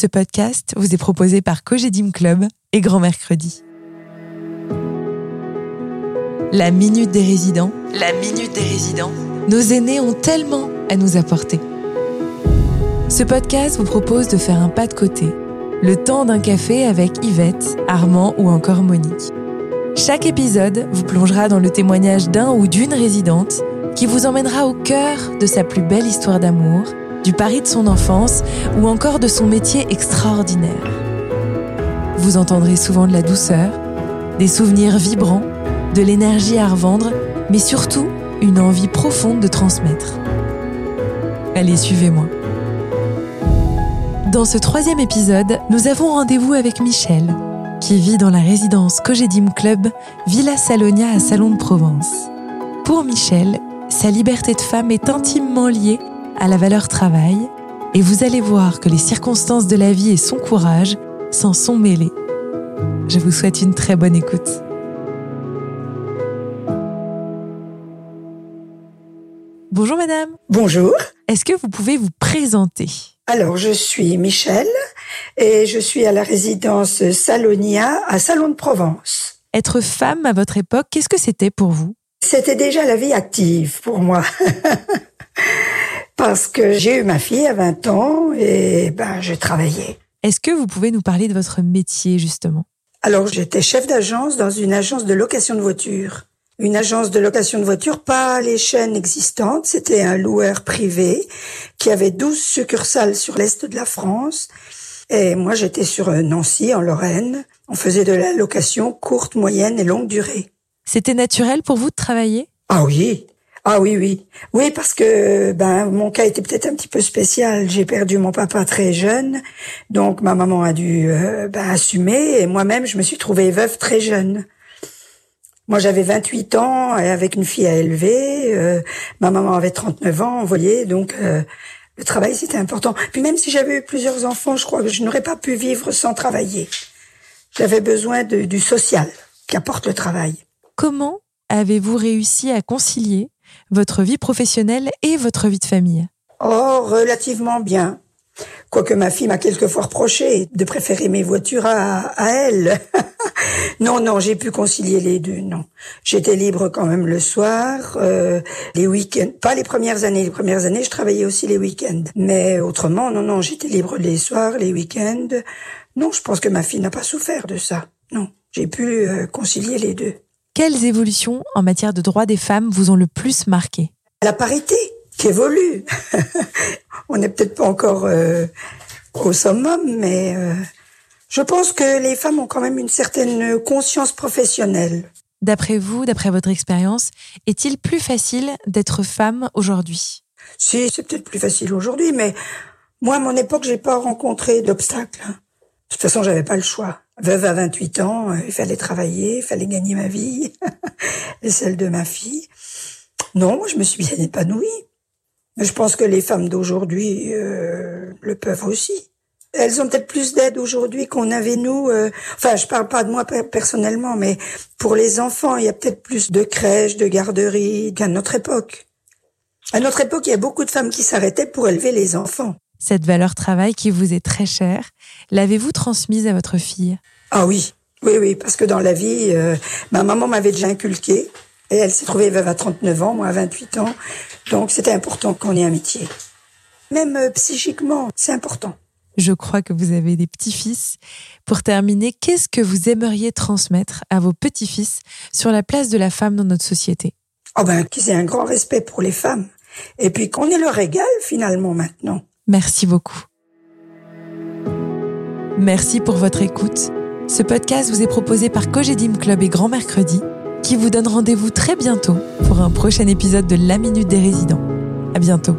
Ce podcast vous est proposé par Cogedim Club et Grand Mercredi. La Minute des Résidents. La Minute des Résidents. Nos aînés ont tellement à nous apporter. Ce podcast vous propose de faire un pas de côté. Le temps d'un café avec Yvette, Armand ou encore Monique. Chaque épisode vous plongera dans le témoignage d'un ou d'une résidente qui vous emmènera au cœur de sa plus belle histoire d'amour du pari de son enfance ou encore de son métier extraordinaire. Vous entendrez souvent de la douceur, des souvenirs vibrants, de l'énergie à revendre, mais surtout une envie profonde de transmettre. Allez, suivez-moi. Dans ce troisième épisode, nous avons rendez-vous avec Michel, qui vit dans la résidence Cogedim Club Villa Salonia à Salon de Provence. Pour Michel, sa liberté de femme est intimement liée à la valeur travail et vous allez voir que les circonstances de la vie et son courage s'en sont mêlés. Je vous souhaite une très bonne écoute. Bonjour madame. Bonjour. Est-ce que vous pouvez vous présenter? Alors, je suis Michel et je suis à la résidence Salonia à Salon de Provence. Être femme à votre époque, qu'est-ce que c'était pour vous? C'était déjà la vie active pour moi. parce que j'ai eu ma fille à 20 ans et ben je travaillais. Est-ce que vous pouvez nous parler de votre métier justement? Alors j'étais chef d'agence dans une agence de location de voitures. Une agence de location de voitures, pas les chaînes existantes, c'était un loueur privé qui avait 12 succursales sur l'est de la France. Et moi j'étais sur Nancy en Lorraine. On faisait de la location courte, moyenne et longue durée. C'était naturel pour vous de travailler? Ah oui, ah oui, oui. Oui, parce que ben mon cas était peut-être un petit peu spécial. J'ai perdu mon papa très jeune, donc ma maman a dû euh, ben, assumer, et moi-même, je me suis trouvée veuve très jeune. Moi, j'avais 28 ans et avec une fille à élever. Euh, ma maman avait 39 ans, vous voyez, donc euh, le travail, c'était important. Puis même si j'avais eu plusieurs enfants, je crois que je n'aurais pas pu vivre sans travailler. J'avais besoin du social qu'apporte le travail. Comment avez-vous réussi à concilier votre vie professionnelle et votre vie de famille Oh, relativement bien. Quoique ma fille m'a quelquefois reproché de préférer mes voitures à, elle. non, non, j'ai pu concilier les deux, non. J'étais libre quand même le soir, euh, les week-ends. Pas les premières années. Les premières années, je travaillais aussi les week-ends. Mais autrement, non, non, j'étais libre les soirs, les week-ends. Non, je pense que ma fille n'a pas souffert de ça. Non, j'ai pu euh, concilier les deux. Quelles évolutions en matière de droits des femmes vous ont le plus marqué? La parité qui évolue. On n'est peut-être pas encore euh, au summum, mais euh, je pense que les femmes ont quand même une certaine conscience professionnelle. D'après vous, d'après votre expérience, est-il plus facile d'être femme aujourd'hui? Si, c'est peut-être plus facile aujourd'hui, mais moi, à mon époque, j'ai pas rencontré d'obstacles. De toute façon, j'avais pas le choix. Veuve à 28 ans, euh, il fallait travailler, il fallait gagner ma vie et celle de ma fille. Non, je me suis bien épanouie. Mais je pense que les femmes d'aujourd'hui euh, le peuvent aussi. Elles ont peut-être plus d'aide aujourd'hui qu'on avait nous. Euh, enfin, je parle pas de moi personnellement, mais pour les enfants, il y a peut-être plus de crèches, de garderies qu'à notre époque. À notre époque, il y a beaucoup de femmes qui s'arrêtaient pour élever les enfants. Cette valeur travail qui vous est très chère, l'avez-vous transmise à votre fille? Ah oui, oui, oui, parce que dans la vie, euh, ma maman m'avait déjà inculqué. Et elle s'est trouvée veuve à 39 ans, moi à 28 ans. Donc c'était important qu'on ait un métier. Même euh, psychiquement, c'est important. Je crois que vous avez des petits-fils. Pour terminer, qu'est-ce que vous aimeriez transmettre à vos petits-fils sur la place de la femme dans notre société? Oh ben, qu'ils aient un grand respect pour les femmes. Et puis qu'on est leur égal finalement maintenant. Merci beaucoup. Merci pour votre écoute. Ce podcast vous est proposé par Cogedim Club et Grand Mercredi, qui vous donne rendez-vous très bientôt pour un prochain épisode de La Minute des Résidents. À bientôt.